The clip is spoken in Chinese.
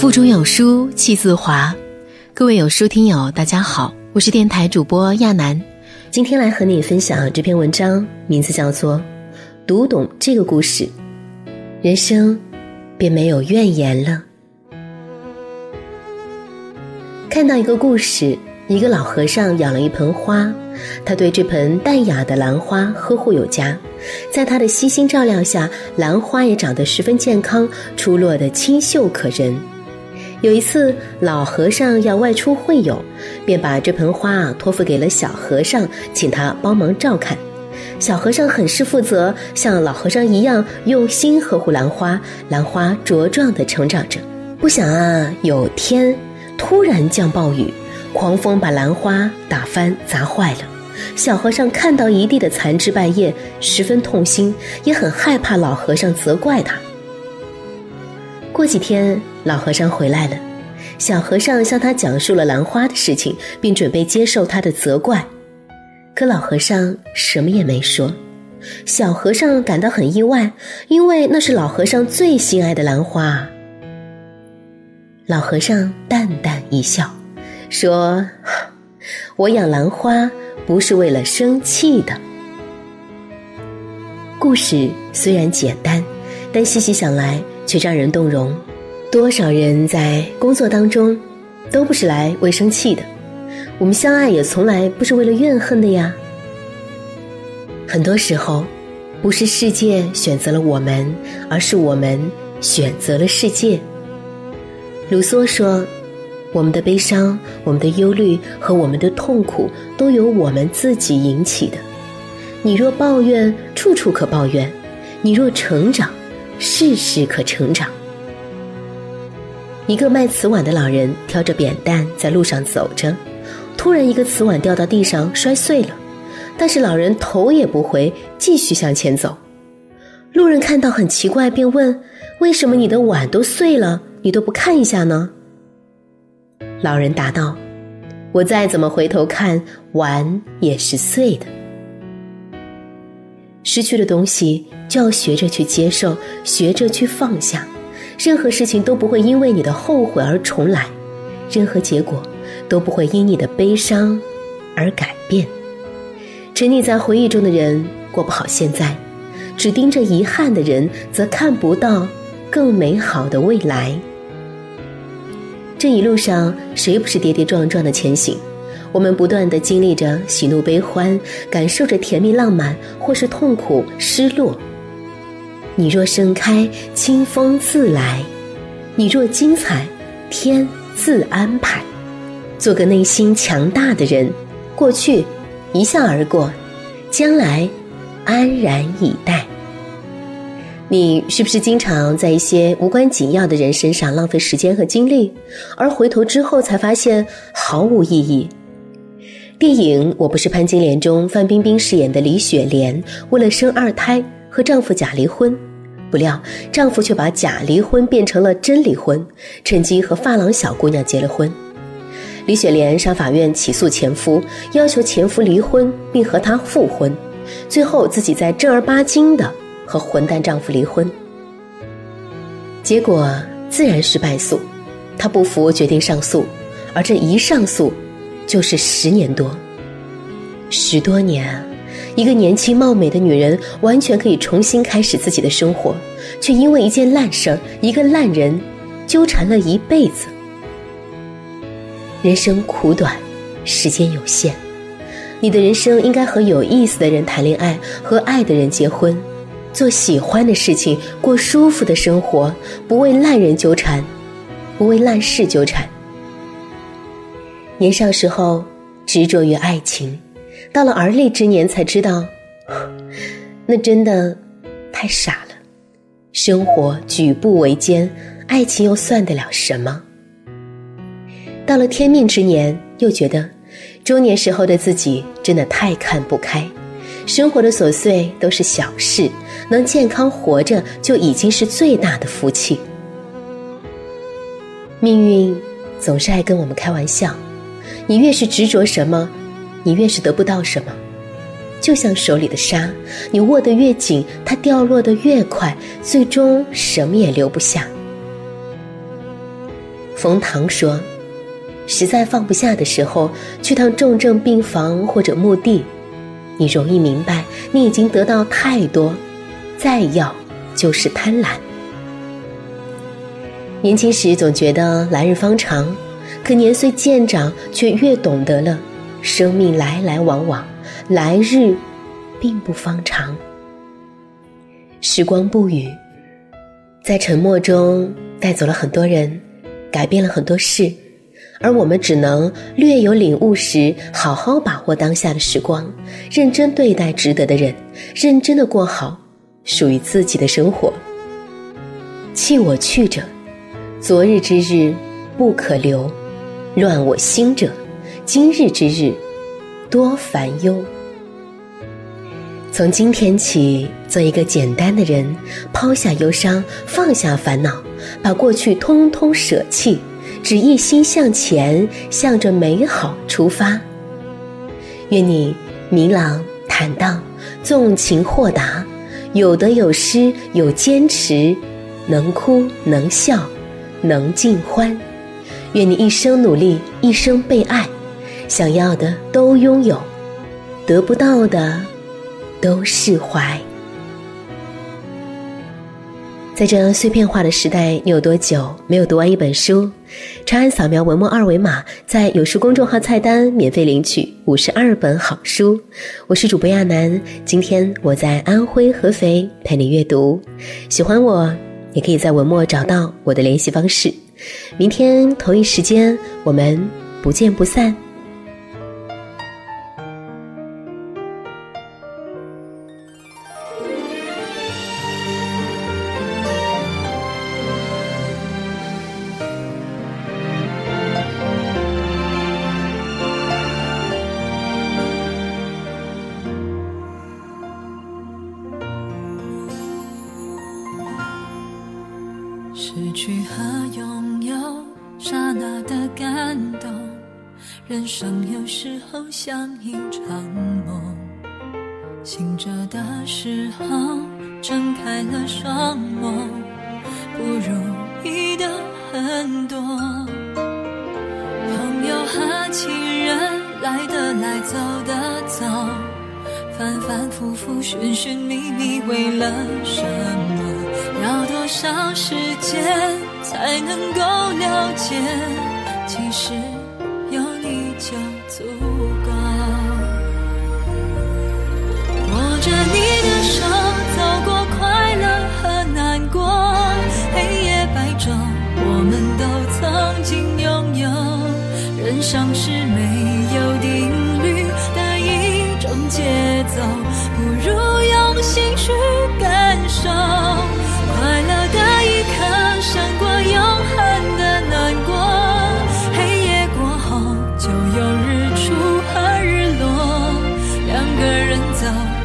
腹中有书气自华，各位有书听友，大家好，我是电台主播亚楠，今天来和你分享这篇文章，名字叫做《读懂这个故事，人生便没有怨言了》。看到一个故事，一个老和尚养了一盆花，他对这盆淡雅的兰花呵护有加，在他的悉心照料下，兰花也长得十分健康，出落的清秀可人。有一次，老和尚要外出会友，便把这盆花啊托付给了小和尚，请他帮忙照看。小和尚很是负责，像老和尚一样用心呵护兰花，兰花茁壮地成长着。不想啊，有天突然降暴雨，狂风把兰花打翻砸坏了。小和尚看到一地的残枝败叶，十分痛心，也很害怕老和尚责怪他。过几天。老和尚回来了，小和尚向他讲述了兰花的事情，并准备接受他的责怪，可老和尚什么也没说。小和尚感到很意外，因为那是老和尚最心爱的兰花。老和尚淡淡一笑，说：“我养兰花不是为了生气的。”故事虽然简单，但细细想来却让人动容。多少人在工作当中，都不是来为生气的。我们相爱也从来不是为了怨恨的呀。很多时候，不是世界选择了我们，而是我们选择了世界。卢梭说：“我们的悲伤、我们的忧虑和我们的痛苦，都由我们自己引起的。你若抱怨，处处可抱怨；你若成长，事事可成长。”一个卖瓷碗的老人挑着扁担在路上走着，突然一个瓷碗掉到地上摔碎了，但是老人头也不回，继续向前走。路人看到很奇怪，便问：“为什么你的碗都碎了，你都不看一下呢？”老人答道：“我再怎么回头看，碗也是碎的。失去的东西就要学着去接受，学着去放下。”任何事情都不会因为你的后悔而重来，任何结果都不会因你的悲伤而改变。沉溺在回忆中的人过不好现在，只盯着遗憾的人则看不到更美好的未来。这一路上谁不是跌跌撞撞的前行？我们不断的经历着喜怒悲欢，感受着甜蜜浪漫，或是痛苦失落。你若盛开，清风自来；你若精彩，天自安排。做个内心强大的人，过去一笑而过，将来安然以待。你是不是经常在一些无关紧要的人身上浪费时间和精力，而回头之后才发现毫无意义？电影《我不是潘金莲》中，范冰冰饰演的李雪莲为了生二胎，和丈夫假离婚。不料，丈夫却把假离婚变成了真离婚，趁机和发廊小姑娘结了婚。李雪莲上法院起诉前夫，要求前夫离婚并和她复婚，最后自己再正儿八经的和混蛋丈夫离婚。结果自然是败诉，她不服，决定上诉，而这一上诉，就是十年多，十多年。一个年轻貌美的女人，完全可以重新开始自己的生活，却因为一件烂事儿、一个烂人，纠缠了一辈子。人生苦短，时间有限，你的人生应该和有意思的人谈恋爱，和爱的人结婚，做喜欢的事情，过舒服的生活，不为烂人纠缠，不为烂事纠缠。年少时候执着于爱情。到了而立之年，才知道，那真的太傻了。生活举步维艰，爱情又算得了什么？到了天命之年，又觉得中年时候的自己真的太看不开。生活的琐碎都是小事，能健康活着就已经是最大的福气。命运总是爱跟我们开玩笑，你越是执着什么。你越是得不到什么，就像手里的沙，你握得越紧，它掉落得越快，最终什么也留不下。冯唐说：“实在放不下的时候，去趟重症病房或者墓地，你容易明白，你已经得到太多，再要就是贪婪。年轻时总觉得来日方长，可年岁渐长，却越懂得了，生命来来往往，来日并不方长。时光不语，在沉默中带走了很多人。”改变了很多事，而我们只能略有领悟时，好好把握当下的时光，认真对待值得的人，认真的过好属于自己的生活。弃我去者，昨日之日不可留；乱我心者，今日之日多烦忧。从今天起，做一个简单的人，抛下忧伤，放下烦恼，把过去通通舍弃，只一心向前，向着美好出发。愿你明朗坦荡，纵情豁达，有得有失，有坚持，能哭能笑，能尽欢。愿你一生努力，一生被爱，想要的都拥有，得不到的。都释怀。在这碎片化的时代，你有多久没有读完一本书？长按扫描文末二维码，在有书公众号菜单免费领取五十二本好书。我是主播亚楠，今天我在安徽合肥陪你阅读。喜欢我，也可以在文末找到我的联系方式。明天同一时间，我们不见不散。感动。人生有时候像一场梦，醒着的时候睁开了双眸，不如意的很多。朋友和情人来的来，走的走，反反复复，寻寻觅觅，为了什么？要多少时间才能够了解？其实有你就足够。走。